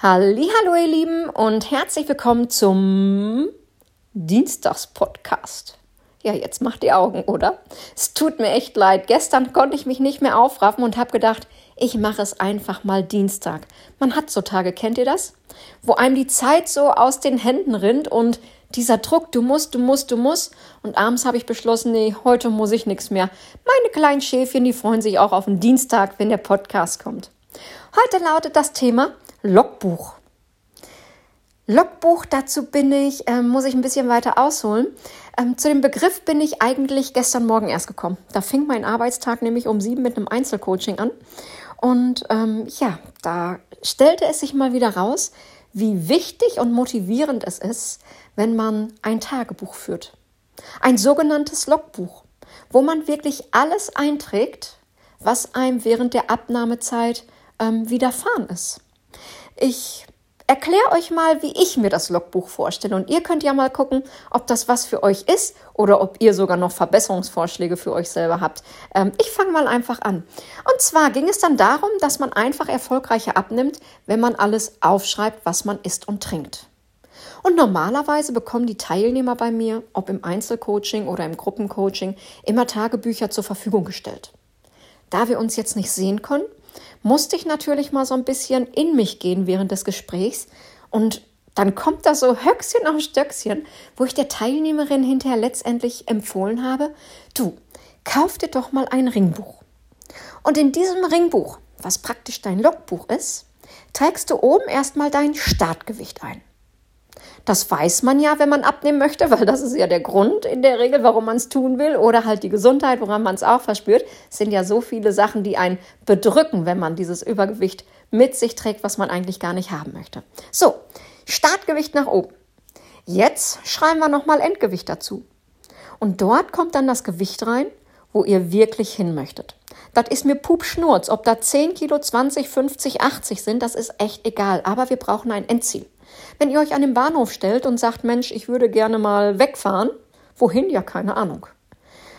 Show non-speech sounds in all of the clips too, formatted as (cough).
Hallo ihr Lieben und herzlich willkommen zum Dienstagspodcast. Ja, jetzt macht die Augen, oder? Es tut mir echt leid. Gestern konnte ich mich nicht mehr aufraffen und habe gedacht, ich mache es einfach mal Dienstag. Man hat so Tage, kennt ihr das? Wo einem die Zeit so aus den Händen rinnt und dieser Druck, du musst, du musst, du musst. Und abends habe ich beschlossen, nee, heute muss ich nichts mehr. Meine kleinen Schäfchen, die freuen sich auch auf den Dienstag, wenn der Podcast kommt. Heute lautet das Thema Logbuch. Logbuch, dazu bin ich, äh, muss ich ein bisschen weiter ausholen. Ähm, zu dem Begriff bin ich eigentlich gestern Morgen erst gekommen. Da fing mein Arbeitstag nämlich um sieben mit einem Einzelcoaching an. Und ähm, ja, da stellte es sich mal wieder raus, wie wichtig und motivierend es ist, wenn man ein Tagebuch führt. Ein sogenanntes Logbuch, wo man wirklich alles einträgt, was einem während der Abnahmezeit ähm, widerfahren ist. Ich erkläre euch mal, wie ich mir das Logbuch vorstelle. Und ihr könnt ja mal gucken, ob das was für euch ist oder ob ihr sogar noch Verbesserungsvorschläge für euch selber habt. Ähm, ich fange mal einfach an. Und zwar ging es dann darum, dass man einfach erfolgreicher abnimmt, wenn man alles aufschreibt, was man isst und trinkt. Und normalerweise bekommen die Teilnehmer bei mir, ob im Einzelcoaching oder im Gruppencoaching, immer Tagebücher zur Verfügung gestellt. Da wir uns jetzt nicht sehen können, musste ich natürlich mal so ein bisschen in mich gehen während des Gesprächs und dann kommt da so Höchstchen auf Stöckchen, wo ich der Teilnehmerin hinterher letztendlich empfohlen habe, du, kauf dir doch mal ein Ringbuch. Und in diesem Ringbuch, was praktisch dein Logbuch ist, trägst du oben erstmal dein Startgewicht ein. Das weiß man ja, wenn man abnehmen möchte, weil das ist ja der Grund in der Regel, warum man es tun will. Oder halt die Gesundheit, woran man es auch verspürt. Es sind ja so viele Sachen, die einen bedrücken, wenn man dieses Übergewicht mit sich trägt, was man eigentlich gar nicht haben möchte. So, Startgewicht nach oben. Jetzt schreiben wir nochmal Endgewicht dazu. Und dort kommt dann das Gewicht rein, wo ihr wirklich hin möchtet. Das ist mir Pupschnurz. Ob da 10 Kilo, 20, 50, 80 sind, das ist echt egal. Aber wir brauchen ein Endziel. Wenn ihr euch an den Bahnhof stellt und sagt, Mensch, ich würde gerne mal wegfahren, wohin? Ja, keine Ahnung.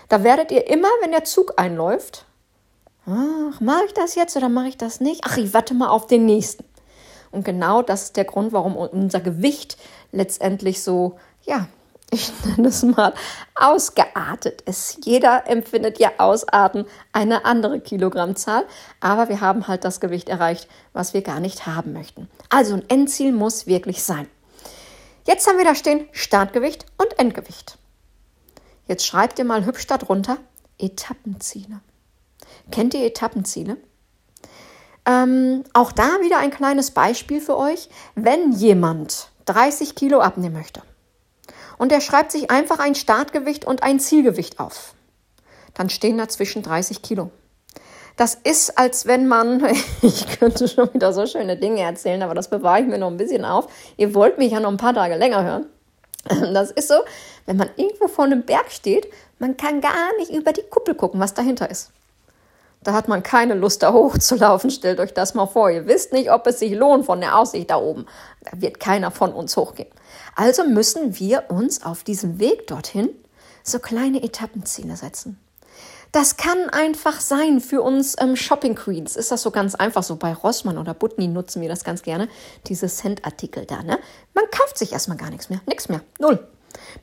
Da werdet ihr immer, wenn der Zug einläuft, ach, mache ich das jetzt oder mache ich das nicht? Ach, ich warte mal auf den nächsten. Und genau das ist der Grund, warum unser Gewicht letztendlich so, ja, ich nenne es mal, ausgeartet ist. Jeder empfindet ja Ausarten eine andere Kilogrammzahl, aber wir haben halt das Gewicht erreicht, was wir gar nicht haben möchten. Also ein Endziel muss wirklich sein. Jetzt haben wir da stehen Startgewicht und Endgewicht. Jetzt schreibt ihr mal hübsch darunter Etappenziele. Kennt ihr Etappenziele? Ähm, auch da wieder ein kleines Beispiel für euch. Wenn jemand 30 Kilo abnehmen möchte, und er schreibt sich einfach ein Startgewicht und ein Zielgewicht auf. Dann stehen dazwischen 30 Kilo. Das ist, als wenn man, (laughs) ich könnte schon wieder so schöne Dinge erzählen, aber das bewahre ich mir noch ein bisschen auf. Ihr wollt mich ja noch ein paar Tage länger hören. (clears throat) Das ist so, wenn man irgendwo vor einem Berg steht, man kann gar nicht über die Kuppel gucken, was dahinter ist. Da hat man keine Lust, da hochzulaufen. Stellt euch das mal vor. Ihr wisst nicht, ob es sich lohnt von der Aussicht da oben. Da wird keiner von uns hochgehen. Also müssen wir uns auf diesem Weg dorthin so kleine Etappenziele setzen. Das kann einfach sein für uns ähm, Shopping Queens. Ist das so ganz einfach so? Bei Rossmann oder Butni nutzen wir das ganz gerne. Diese Cent-Artikel da, ne? Man kauft sich erstmal gar nichts mehr. Nichts mehr. Null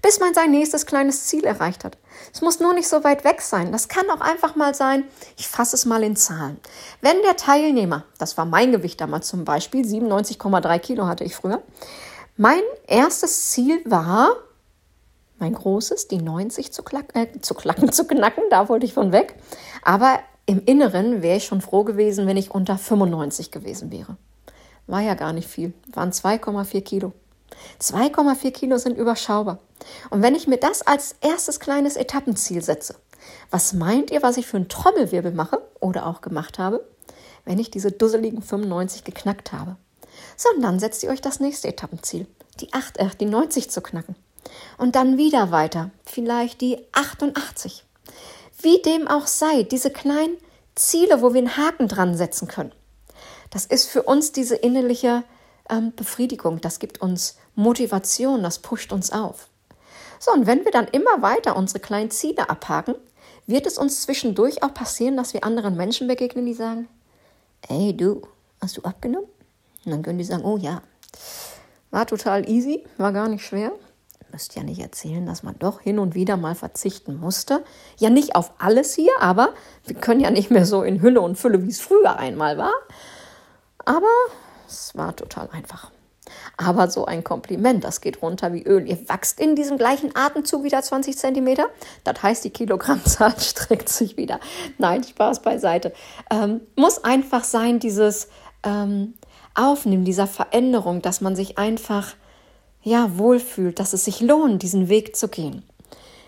bis man sein nächstes kleines Ziel erreicht hat. Es muss nur nicht so weit weg sein. Das kann auch einfach mal sein, ich fasse es mal in Zahlen. Wenn der Teilnehmer, das war mein Gewicht damals zum Beispiel, 97,3 Kilo hatte ich früher, mein erstes Ziel war, mein großes, die 90 zu, klack, äh, zu klacken, (laughs) zu knacken, da wollte ich von weg. Aber im Inneren wäre ich schon froh gewesen, wenn ich unter 95 gewesen wäre. War ja gar nicht viel, waren 2,4 Kilo. 2,4 Kilo sind überschaubar. Und wenn ich mir das als erstes kleines Etappenziel setze, was meint ihr, was ich für einen Trommelwirbel mache oder auch gemacht habe, wenn ich diese dusseligen 95 geknackt habe? So, und dann setzt ihr euch das nächste Etappenziel, die 8, äh, die 90 zu knacken. Und dann wieder weiter, vielleicht die 88. Wie dem auch sei, diese kleinen Ziele, wo wir einen Haken dran setzen können. Das ist für uns diese innerliche ähm, Befriedigung, das gibt uns Motivation, das pusht uns auf. So, und wenn wir dann immer weiter unsere kleinen Ziele abhaken, wird es uns zwischendurch auch passieren, dass wir anderen Menschen begegnen, die sagen, ey du, hast du abgenommen? Und dann können die sagen, oh ja, war total easy, war gar nicht schwer. Müsst ja nicht erzählen, dass man doch hin und wieder mal verzichten musste. Ja, nicht auf alles hier, aber wir können ja nicht mehr so in Hülle und Fülle, wie es früher einmal war. Aber es war total einfach. Aber so ein Kompliment, das geht runter wie Öl. Ihr wachst in diesem gleichen Atemzug wieder 20 Zentimeter. Das heißt, die Kilogrammzahl (laughs) streckt sich wieder. Nein, Spaß beiseite. Ähm, muss einfach sein, dieses ähm, Aufnehmen dieser Veränderung, dass man sich einfach ja wohlfühlt, dass es sich lohnt, diesen Weg zu gehen.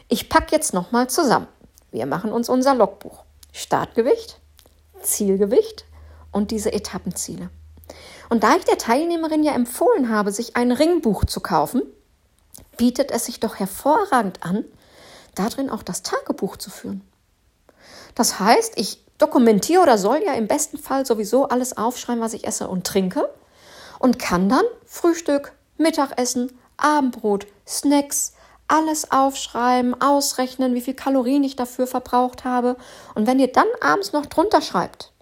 Ich packe jetzt nochmal zusammen. Wir machen uns unser Logbuch. Startgewicht, Zielgewicht und diese Etappenziele. Und da ich der Teilnehmerin ja empfohlen habe, sich ein Ringbuch zu kaufen, bietet es sich doch hervorragend an, darin auch das Tagebuch zu führen. Das heißt, ich dokumentiere oder soll ja im besten Fall sowieso alles aufschreiben, was ich esse und trinke und kann dann Frühstück, Mittagessen, Abendbrot, Snacks, alles aufschreiben, ausrechnen, wie viel Kalorien ich dafür verbraucht habe. Und wenn ihr dann abends noch drunter schreibt,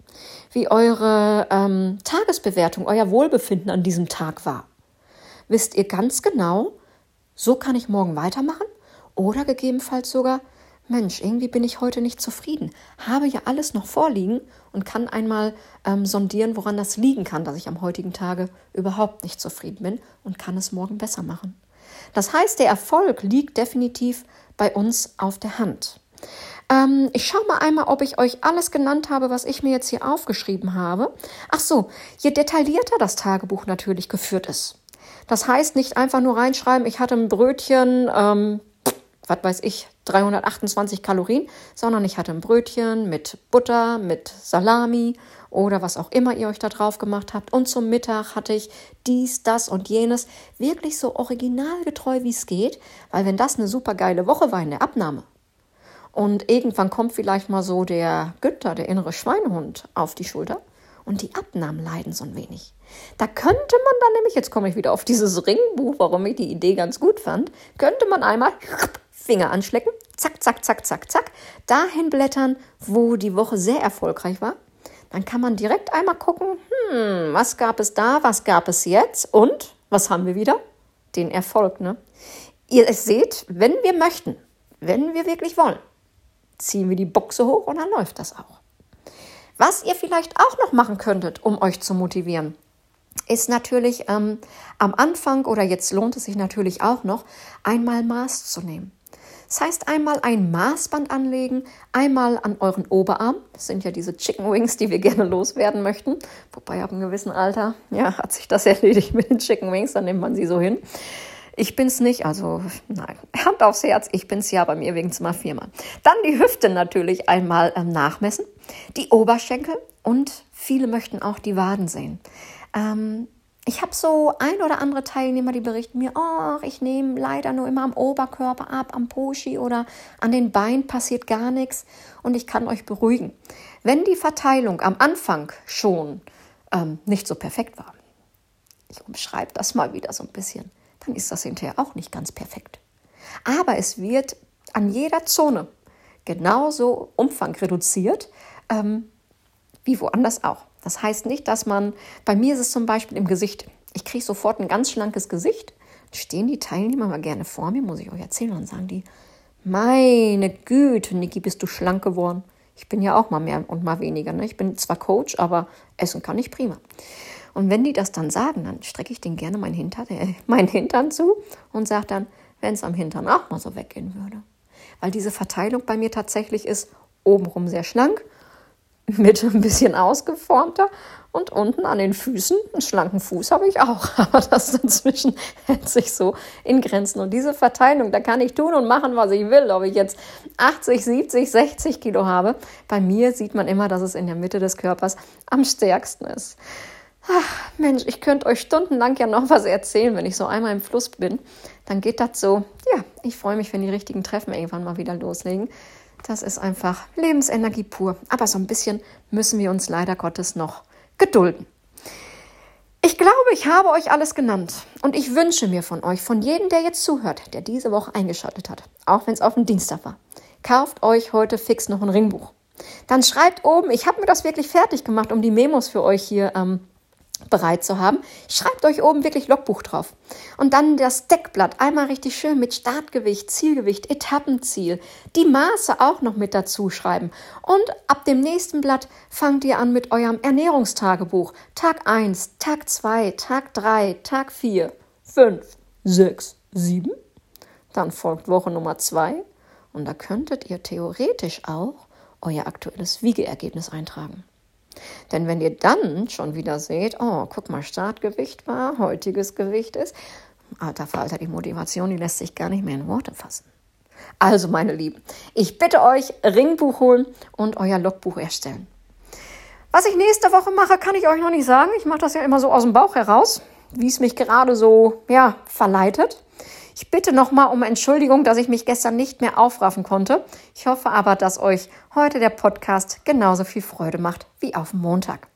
wie eure ähm, Tagesbewertung, euer Wohlbefinden an diesem Tag war, wisst ihr ganz genau, so kann ich morgen weitermachen oder gegebenenfalls sogar, Mensch, irgendwie bin ich heute nicht zufrieden, habe ja alles noch vorliegen und kann einmal ähm, sondieren, woran das liegen kann, dass ich am heutigen Tage überhaupt nicht zufrieden bin und kann es morgen besser machen. Das heißt, der Erfolg liegt definitiv bei uns auf der Hand. Ähm, ich schaue mal einmal, ob ich euch alles genannt habe, was ich mir jetzt hier aufgeschrieben habe. Ach so, je detaillierter das Tagebuch natürlich geführt ist. Das heißt, nicht einfach nur reinschreiben, ich hatte ein Brötchen, ähm, was weiß ich, 328 Kalorien, sondern ich hatte ein Brötchen mit Butter, mit Salami oder was auch immer ihr euch da drauf gemacht habt. Und zum Mittag hatte ich dies, das und jenes. Wirklich so originalgetreu, wie es geht, weil wenn das eine super geile Woche war in der Abnahme und irgendwann kommt vielleicht mal so der Günther, der innere Schweinehund, auf die Schulter und die Abnahmen leiden so ein wenig. Da könnte man dann nämlich, jetzt komme ich wieder auf dieses Ringbuch, warum ich die Idee ganz gut fand, könnte man einmal Finger anschlecken, zack, zack, zack, zack, zack, dahin blättern, wo die Woche sehr erfolgreich war. Dann kann man direkt einmal gucken, hm, was gab es da, was gab es jetzt und was haben wir wieder? Den Erfolg, ne? Ihr seht, wenn wir möchten, wenn wir wirklich wollen, ziehen wir die Buchse hoch und dann läuft das auch. Was ihr vielleicht auch noch machen könntet, um euch zu motivieren, ist natürlich ähm, am Anfang oder jetzt lohnt es sich natürlich auch noch, einmal Maß zu nehmen. Das heißt, einmal ein Maßband anlegen, einmal an euren Oberarm. Das sind ja diese Chicken Wings, die wir gerne loswerden möchten. Wobei ab einem gewissen Alter, ja, hat sich das erledigt mit den Chicken Wings, dann nimmt man sie so hin. Ich bin's nicht, also nein, Hand aufs Herz, ich bin's ja bei mir wegen mal viermal. Dann die Hüfte natürlich einmal ähm, nachmessen, die Oberschenkel und viele möchten auch die Waden sehen. Ähm, ich habe so ein oder andere Teilnehmer, die berichten mir, oh, ich nehme leider nur immer am Oberkörper ab, am Poshi oder an den Beinen passiert gar nichts und ich kann euch beruhigen. Wenn die Verteilung am Anfang schon ähm, nicht so perfekt war, ich umschreibe das mal wieder so ein bisschen, dann ist das hinterher auch nicht ganz perfekt. Aber es wird an jeder Zone genauso Umfang reduziert ähm, wie woanders auch. Das heißt nicht, dass man, bei mir ist es zum Beispiel im Gesicht, ich kriege sofort ein ganz schlankes Gesicht. Stehen die Teilnehmer mal gerne vor mir, muss ich euch erzählen, und sagen die, meine Güte, Niki, bist du schlank geworden. Ich bin ja auch mal mehr und mal weniger. Ne? Ich bin zwar Coach, aber essen kann ich prima. Und wenn die das dann sagen, dann strecke ich denen gerne mein Hintern, äh, (laughs) meinen Hintern zu und sage dann, wenn es am Hintern auch mal so weggehen würde. Weil diese Verteilung bei mir tatsächlich ist obenrum sehr schlank, (laughs) mit ein bisschen ausgeformter und unten an den Füßen, einen schlanken Fuß habe ich auch, (laughs) aber das dazwischen hält sich so in Grenzen. Und diese Verteilung, da kann ich tun und machen, was ich will, ob ich jetzt 80, 70, 60 Kilo habe. Bei mir sieht man immer, dass es in der Mitte des Körpers am stärksten ist. Ach, Mensch, ich könnte euch stundenlang ja noch was erzählen, wenn ich so einmal im Fluss bin. Dann geht das so. Ja, ich freue mich, wenn die richtigen Treffen irgendwann mal wieder loslegen. Das ist einfach Lebensenergie pur. Aber so ein bisschen müssen wir uns leider Gottes noch gedulden. Ich glaube, ich habe euch alles genannt und ich wünsche mir von euch, von jedem, der jetzt zuhört, der diese Woche eingeschaltet hat, auch wenn es auf dem Dienstag war, kauft euch heute fix noch ein Ringbuch. Dann schreibt oben, ich habe mir das wirklich fertig gemacht, um die Memos für euch hier ähm, bereit zu haben, schreibt euch oben wirklich Logbuch drauf. Und dann das Deckblatt einmal richtig schön mit Startgewicht, Zielgewicht, Etappenziel, die Maße auch noch mit dazu schreiben. Und ab dem nächsten Blatt fangt ihr an mit eurem Ernährungstagebuch. Tag 1, Tag 2, Tag 3, Tag 4, 5, 6, 7. Dann folgt Woche Nummer 2 und da könntet ihr theoretisch auch euer aktuelles Wiegeergebnis eintragen. Denn wenn ihr dann schon wieder seht, oh, guck mal, Startgewicht war, heutiges Gewicht ist, alter Falter, die Motivation, die lässt sich gar nicht mehr in Worte fassen. Also, meine Lieben, ich bitte euch, Ringbuch holen und euer Logbuch erstellen. Was ich nächste Woche mache, kann ich euch noch nicht sagen. Ich mache das ja immer so aus dem Bauch heraus, wie es mich gerade so, ja, verleitet. Ich bitte nochmal um Entschuldigung, dass ich mich gestern nicht mehr aufraffen konnte. Ich hoffe aber, dass euch heute der Podcast genauso viel Freude macht wie auf Montag.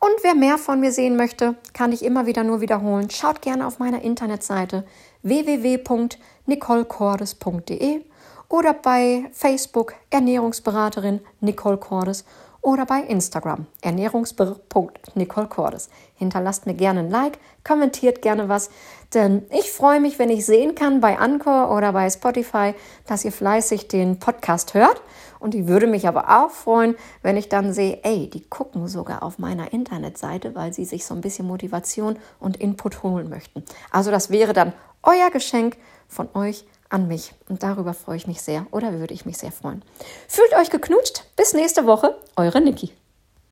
Und wer mehr von mir sehen möchte, kann ich immer wieder nur wiederholen. Schaut gerne auf meiner Internetseite www.nicolecordes.de oder bei Facebook Ernährungsberaterin Nicole Cordes oder bei Instagram ernährungsbir.nicole Hinterlasst mir gerne ein Like, kommentiert gerne was, denn ich freue mich, wenn ich sehen kann bei Anchor oder bei Spotify, dass ihr fleißig den Podcast hört. Und ich würde mich aber auch freuen, wenn ich dann sehe, ey, die gucken sogar auf meiner Internetseite, weil sie sich so ein bisschen Motivation und Input holen möchten. Also das wäre dann euer Geschenk von euch an mich. Und darüber freue ich mich sehr oder würde ich mich sehr freuen. Fühlt euch geknutscht. Bis nächste Woche. Eure Niki.